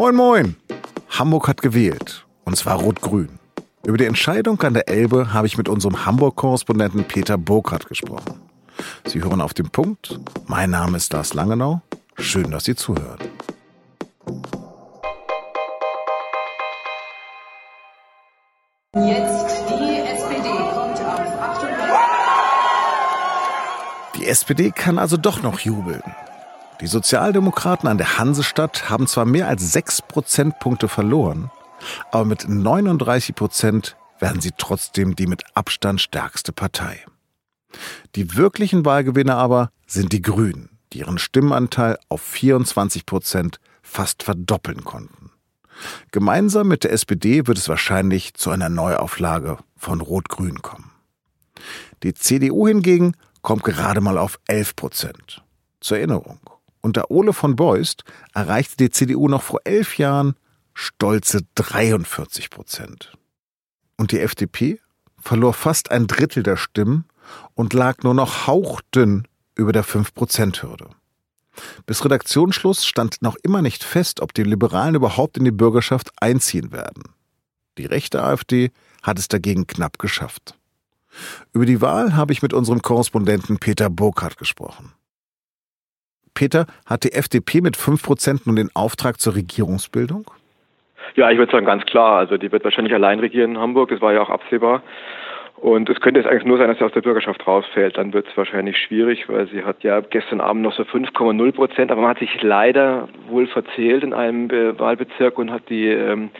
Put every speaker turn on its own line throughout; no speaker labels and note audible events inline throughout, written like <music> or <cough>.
Moin, moin. Hamburg hat gewählt. Und zwar rot-grün. Über die Entscheidung an der Elbe habe ich mit unserem Hamburg-Korrespondenten Peter Burkhardt gesprochen. Sie hören auf den Punkt. Mein Name ist Lars Langenau. Schön, dass Sie zuhören.
Jetzt die SPD kommt auf 38.
Die SPD kann also doch noch jubeln. Die Sozialdemokraten an der Hansestadt haben zwar mehr als sechs Prozentpunkte verloren, aber mit 39 Prozent werden sie trotzdem die mit Abstand stärkste Partei. Die wirklichen Wahlgewinner aber sind die Grünen, die ihren Stimmenanteil auf 24 Prozent fast verdoppeln konnten. Gemeinsam mit der SPD wird es wahrscheinlich zu einer Neuauflage von Rot-Grün kommen. Die CDU hingegen kommt gerade mal auf 11 Prozent. Zur Erinnerung. Unter Ole von Beust erreichte die CDU noch vor elf Jahren stolze 43 Prozent. Und die FDP verlor fast ein Drittel der Stimmen und lag nur noch hauchdünn über der 5-Prozent-Hürde. Bis Redaktionsschluss stand noch immer nicht fest, ob die Liberalen überhaupt in die Bürgerschaft einziehen werden. Die rechte AfD hat es dagegen knapp geschafft. Über die Wahl habe ich mit unserem Korrespondenten Peter Burkhardt gesprochen. Peter, hat die FDP mit 5% nun den Auftrag zur Regierungsbildung?
Ja, ich würde sagen, ganz klar. Also die wird wahrscheinlich allein regieren in Hamburg, das war ja auch absehbar. Und es könnte jetzt eigentlich nur sein, dass sie aus der Bürgerschaft rausfällt. Dann wird es wahrscheinlich schwierig, weil sie hat ja gestern Abend noch so 5,0 Prozent, aber man hat sich leider wohl verzählt in einem Wahlbezirk und hat die ähm,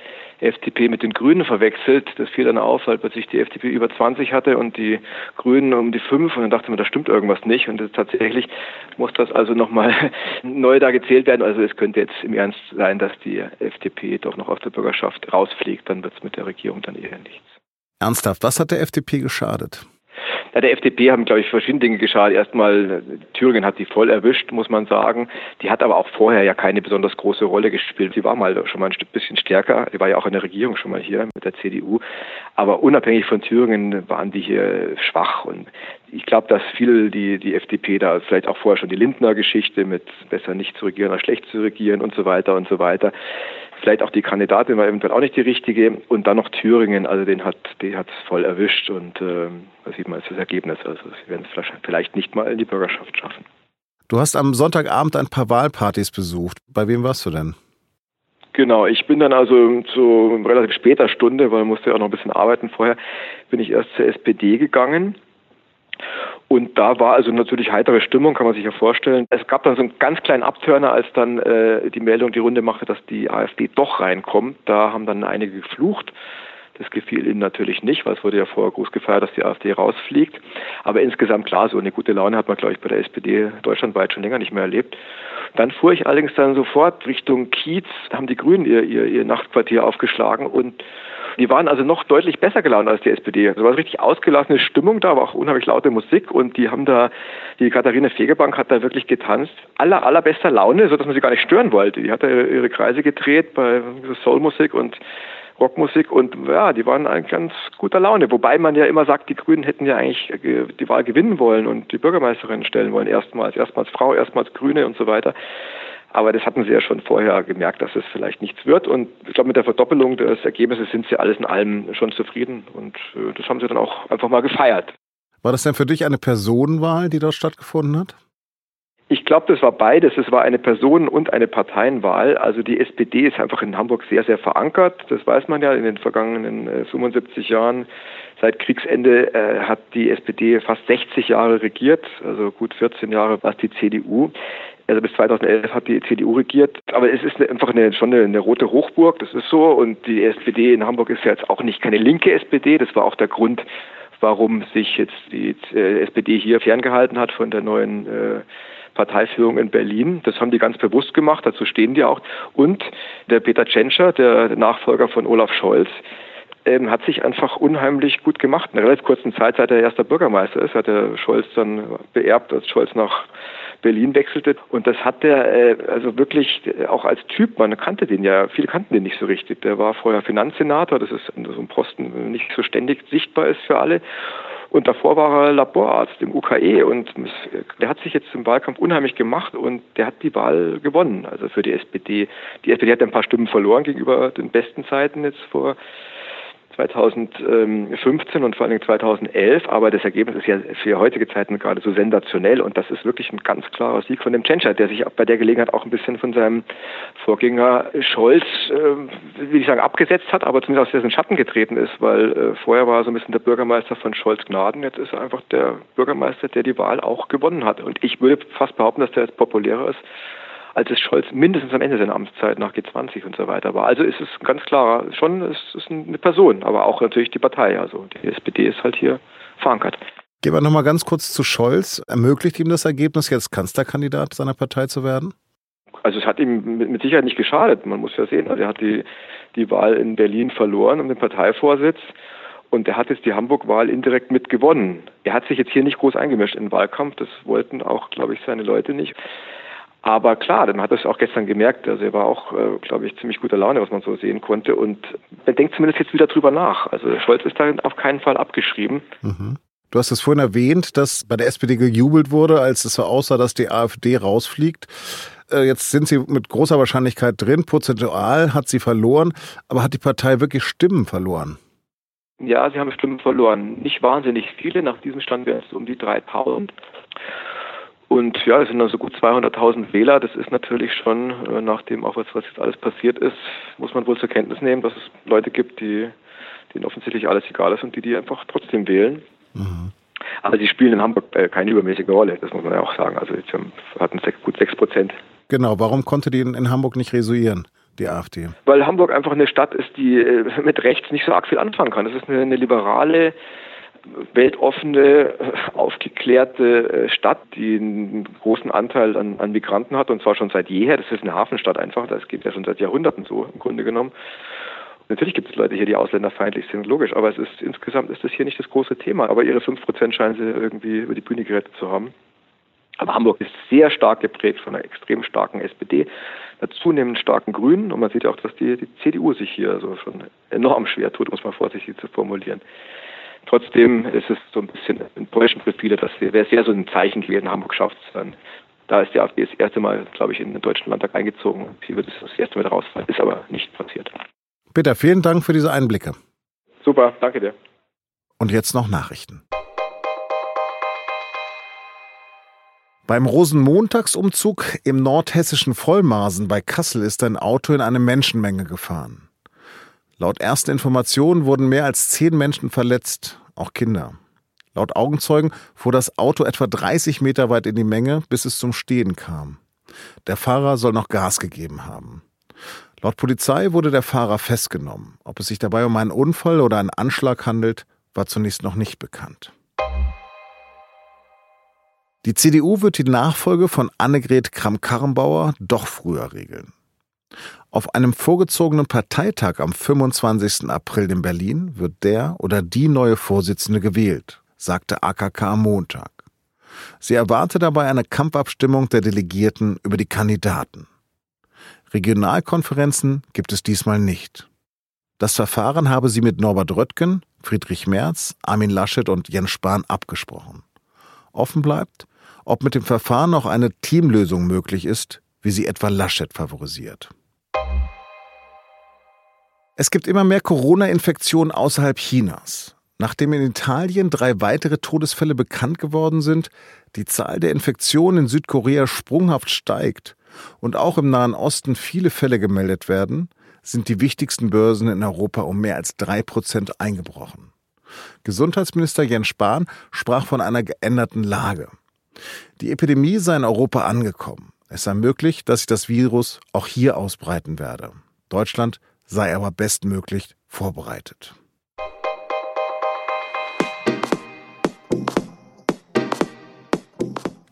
FDP mit den Grünen verwechselt. Das fiel dann auf, weil plötzlich die FDP über 20 hatte und die Grünen um die 5 und dann dachte man, da stimmt irgendwas nicht und tatsächlich muss das also nochmal <laughs> neu da gezählt werden. Also es könnte jetzt im Ernst sein, dass die FDP doch noch aus der Bürgerschaft rausfliegt, dann wird es mit der Regierung dann eher nichts.
Ernsthaft, was hat der FDP geschadet?
Ja, der FDP haben, glaube ich, verschiedene Dinge geschadet. Erstmal, Thüringen hat sie voll erwischt, muss man sagen. Die hat aber auch vorher ja keine besonders große Rolle gespielt. Sie war mal schon mal ein bisschen stärker. Sie war ja auch in der Regierung schon mal hier mit der CDU. Aber unabhängig von Thüringen waren die hier schwach. Und ich glaube, dass viel die, die FDP da vielleicht auch vorher schon die Lindner-Geschichte mit besser nicht zu regieren als schlecht zu regieren und so weiter und so weiter Vielleicht auch die Kandidatin war eventuell auch nicht die richtige. Und dann noch Thüringen, also den hat die hat es voll erwischt und äh, da sieht man jetzt das Ergebnis. Also sie werden es vielleicht nicht mal in die Bürgerschaft schaffen.
Du hast am Sonntagabend ein paar Wahlpartys besucht. Bei wem warst du denn?
Genau, ich bin dann also zu relativ später Stunde, weil man musste ja auch noch ein bisschen arbeiten vorher, bin ich erst zur SPD gegangen und da war also natürlich heitere Stimmung, kann man sich ja vorstellen. Es gab dann so einen ganz kleinen Abtörner, als dann äh, die Meldung die Runde machte, dass die AfD doch reinkommt. Da haben dann einige geflucht. Das gefiel ihnen natürlich nicht, weil es wurde ja vorher groß gefeiert, dass die AfD rausfliegt. Aber insgesamt klar, so eine gute Laune hat man, glaube ich, bei der SPD deutschlandweit schon länger nicht mehr erlebt. Dann fuhr ich allerdings dann sofort Richtung Kiez, haben die Grünen ihr, ihr, ihr Nachtquartier aufgeschlagen und die waren also noch deutlich besser gelaunt als die SPD. Also war richtig ausgelassene Stimmung da, war auch unheimlich laute Musik und die haben da, die Katharina Fegebank hat da wirklich getanzt. Aller, allerbester Laune, so dass man sie gar nicht stören wollte. Die hat da ihre Kreise gedreht bei Soulmusik und Rockmusik und ja, die waren in ganz guter Laune. Wobei man ja immer sagt, die Grünen hätten ja eigentlich die Wahl gewinnen wollen und die Bürgermeisterin stellen wollen. Erstmals, erstmals Frau, erstmals Grüne und so weiter. Aber das hatten sie ja schon vorher gemerkt, dass es vielleicht nichts wird. Und ich glaube, mit der Verdoppelung des Ergebnisses sind sie alles in allem schon zufrieden. Und äh, das haben sie dann auch einfach mal gefeiert.
War das denn für dich eine Personenwahl, die dort stattgefunden hat?
Ich glaube, das war beides. Es war eine Personen- und eine Parteienwahl. Also die SPD ist einfach in Hamburg sehr, sehr verankert. Das weiß man ja in den vergangenen äh, 75 Jahren. Seit Kriegsende äh, hat die SPD fast 60 Jahre regiert, also gut 14 Jahre war es die CDU. Also bis 2011 hat die CDU regiert. Aber es ist einfach eine, schon eine, eine, rote Hochburg, das ist so. Und die SPD in Hamburg ist ja jetzt auch nicht keine linke SPD. Das war auch der Grund, warum sich jetzt die äh, SPD hier ferngehalten hat von der neuen äh, Parteiführung in Berlin. Das haben die ganz bewusst gemacht, dazu stehen die auch. Und der Peter Tschentscher, der Nachfolger von Olaf Scholz, ähm, hat sich einfach unheimlich gut gemacht. In einer relativ kurzen Zeit, seit er erster Bürgermeister ist, hat der Scholz dann beerbt, als Scholz nach Berlin wechselte. Und das hat der äh, also wirklich äh, auch als Typ, man kannte den ja, viele kannten den nicht so richtig. Der war vorher Finanzsenator, das ist so ein Posten nicht so ständig sichtbar ist für alle. Und davor war er Laborarzt im UKE und der hat sich jetzt im Wahlkampf unheimlich gemacht und der hat die Wahl gewonnen, also für die SPD. Die SPD hat ein paar Stimmen verloren gegenüber den besten Zeiten jetzt vor 2015 und vor allem 2011, aber das Ergebnis ist ja für heutige Zeiten gerade so sensationell. Und das ist wirklich ein ganz klarer Sieg von dem Tschentscher, der sich bei der Gelegenheit auch ein bisschen von seinem Vorgänger Scholz, äh, will ich sagen, abgesetzt hat, aber zumindest aus dessen Schatten getreten ist, weil äh, vorher war er so ein bisschen der Bürgermeister von Scholz Gnaden, jetzt ist er einfach der Bürgermeister, der die Wahl auch gewonnen hat. Und ich würde fast behaupten, dass der jetzt populärer ist als es Scholz mindestens am Ende seiner Amtszeit nach G20 und so weiter war. Also ist es ganz klar, schon es ist eine Person, aber auch natürlich die Partei. Also die SPD ist halt hier verankert.
Gehen wir nochmal ganz kurz zu Scholz. Ermöglicht ihm das Ergebnis, jetzt Kanzlerkandidat seiner Partei zu werden?
Also es hat ihm mit Sicherheit nicht geschadet. Man muss ja sehen, also er hat die, die Wahl in Berlin verloren um den Parteivorsitz. Und er hat jetzt die Hamburg-Wahl indirekt mitgewonnen. Er hat sich jetzt hier nicht groß eingemischt in den Wahlkampf. Das wollten auch, glaube ich, seine Leute nicht. Aber klar, dann hat er es auch gestern gemerkt. Also er war auch, äh, glaube ich, ziemlich guter Laune, was man so sehen konnte. Und er denkt zumindest jetzt wieder drüber nach. Also Scholz ist da auf keinen Fall abgeschrieben.
Mhm. Du hast es vorhin erwähnt, dass bei der SPD gejubelt wurde, als es so aussah, dass die AfD rausfliegt. Äh, jetzt sind sie mit großer Wahrscheinlichkeit drin. Prozentual hat sie verloren. Aber hat die Partei wirklich Stimmen verloren?
Ja, sie haben Stimmen verloren. Nicht wahnsinnig viele. Nach diesem Stand wären es um die 3000. Und ja, es sind also gut 200.000 Wähler. Das ist natürlich schon, äh, nachdem auch was, was jetzt alles passiert ist, muss man wohl zur Kenntnis nehmen, dass es Leute gibt, die denen offensichtlich alles egal ist und die die einfach trotzdem wählen. Mhm. Aber sie spielen in Hamburg äh, keine übermäßige Rolle, das muss man ja auch sagen. Also sie hatten sechs, gut sechs Prozent.
Genau, warum konnte die in, in Hamburg nicht resuieren? die AfD?
Weil Hamburg einfach eine Stadt ist, die äh, mit rechts nicht so arg viel anfangen kann. Das ist eine, eine liberale weltoffene, aufgeklärte äh, Stadt, die einen großen Anteil an, an, Migranten hat und zwar schon seit jeher. Das ist eine Hafenstadt einfach, das geht ja schon seit Jahrhunderten so im Grunde genommen. Natürlich gibt es Leute hier, die ausländerfeindlich sind, logisch, aber es ist insgesamt ist das hier nicht das große Thema. Aber ihre 5% scheinen sie irgendwie über die Bühne gerettet zu haben. Aber Hamburg ist sehr stark geprägt von einer extrem starken SPD, einer zunehmend starken Grünen und man sieht ja auch, dass die, die CDU sich hier so schon enorm schwer tut, um es mal vorsichtig zu formulieren. Trotzdem ist es so ein bisschen enttäuschend für viele, dass wäre sehr so ein Zeichen gewesen, Hamburg schafft es dann. Da ist die AfD das erste Mal, glaube ich, in den Deutschen Landtag eingezogen. Sie wird es das erste Mal rausfallen. Ist aber nicht passiert.
Peter, vielen Dank für diese Einblicke.
Super, danke dir.
Und jetzt noch Nachrichten. Beim Rosenmontagsumzug im nordhessischen Vollmarsen bei Kassel ist ein Auto in eine Menschenmenge gefahren. Laut ersten Informationen wurden mehr als zehn Menschen verletzt, auch Kinder. Laut Augenzeugen fuhr das Auto etwa 30 Meter weit in die Menge, bis es zum Stehen kam. Der Fahrer soll noch Gas gegeben haben. Laut Polizei wurde der Fahrer festgenommen. Ob es sich dabei um einen Unfall oder einen Anschlag handelt, war zunächst noch nicht bekannt. Die CDU wird die Nachfolge von Annegret Kramp-Karrenbauer doch früher regeln. Auf einem vorgezogenen Parteitag am 25. April in Berlin wird der oder die neue Vorsitzende gewählt, sagte AKK am Montag. Sie erwarte dabei eine Kampfabstimmung der Delegierten über die Kandidaten. Regionalkonferenzen gibt es diesmal nicht. Das Verfahren habe sie mit Norbert Röttgen, Friedrich Merz, Armin Laschet und Jens Spahn abgesprochen. Offen bleibt, ob mit dem Verfahren auch eine Teamlösung möglich ist, wie sie etwa Laschet favorisiert. Es gibt immer mehr Corona-Infektionen außerhalb Chinas. Nachdem in Italien drei weitere Todesfälle bekannt geworden sind, die Zahl der Infektionen in Südkorea sprunghaft steigt und auch im Nahen Osten viele Fälle gemeldet werden, sind die wichtigsten Börsen in Europa um mehr als drei Prozent eingebrochen. Gesundheitsminister Jens Spahn sprach von einer geänderten Lage. Die Epidemie sei in Europa angekommen. Es sei möglich, dass sich das Virus auch hier ausbreiten werde. Deutschland sei aber bestmöglich vorbereitet.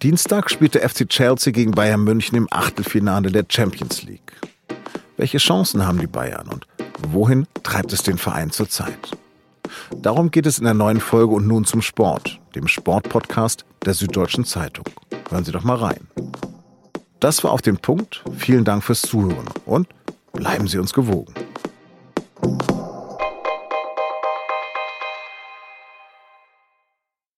Dienstag spielte FC Chelsea gegen Bayern München im Achtelfinale der Champions League. Welche Chancen haben die Bayern und wohin treibt es den Verein zurzeit? Darum geht es in der neuen Folge und nun zum Sport, dem Sportpodcast der Süddeutschen Zeitung. Hören Sie doch mal rein. Das war auf den Punkt. Vielen Dank fürs Zuhören und bleiben Sie uns gewogen.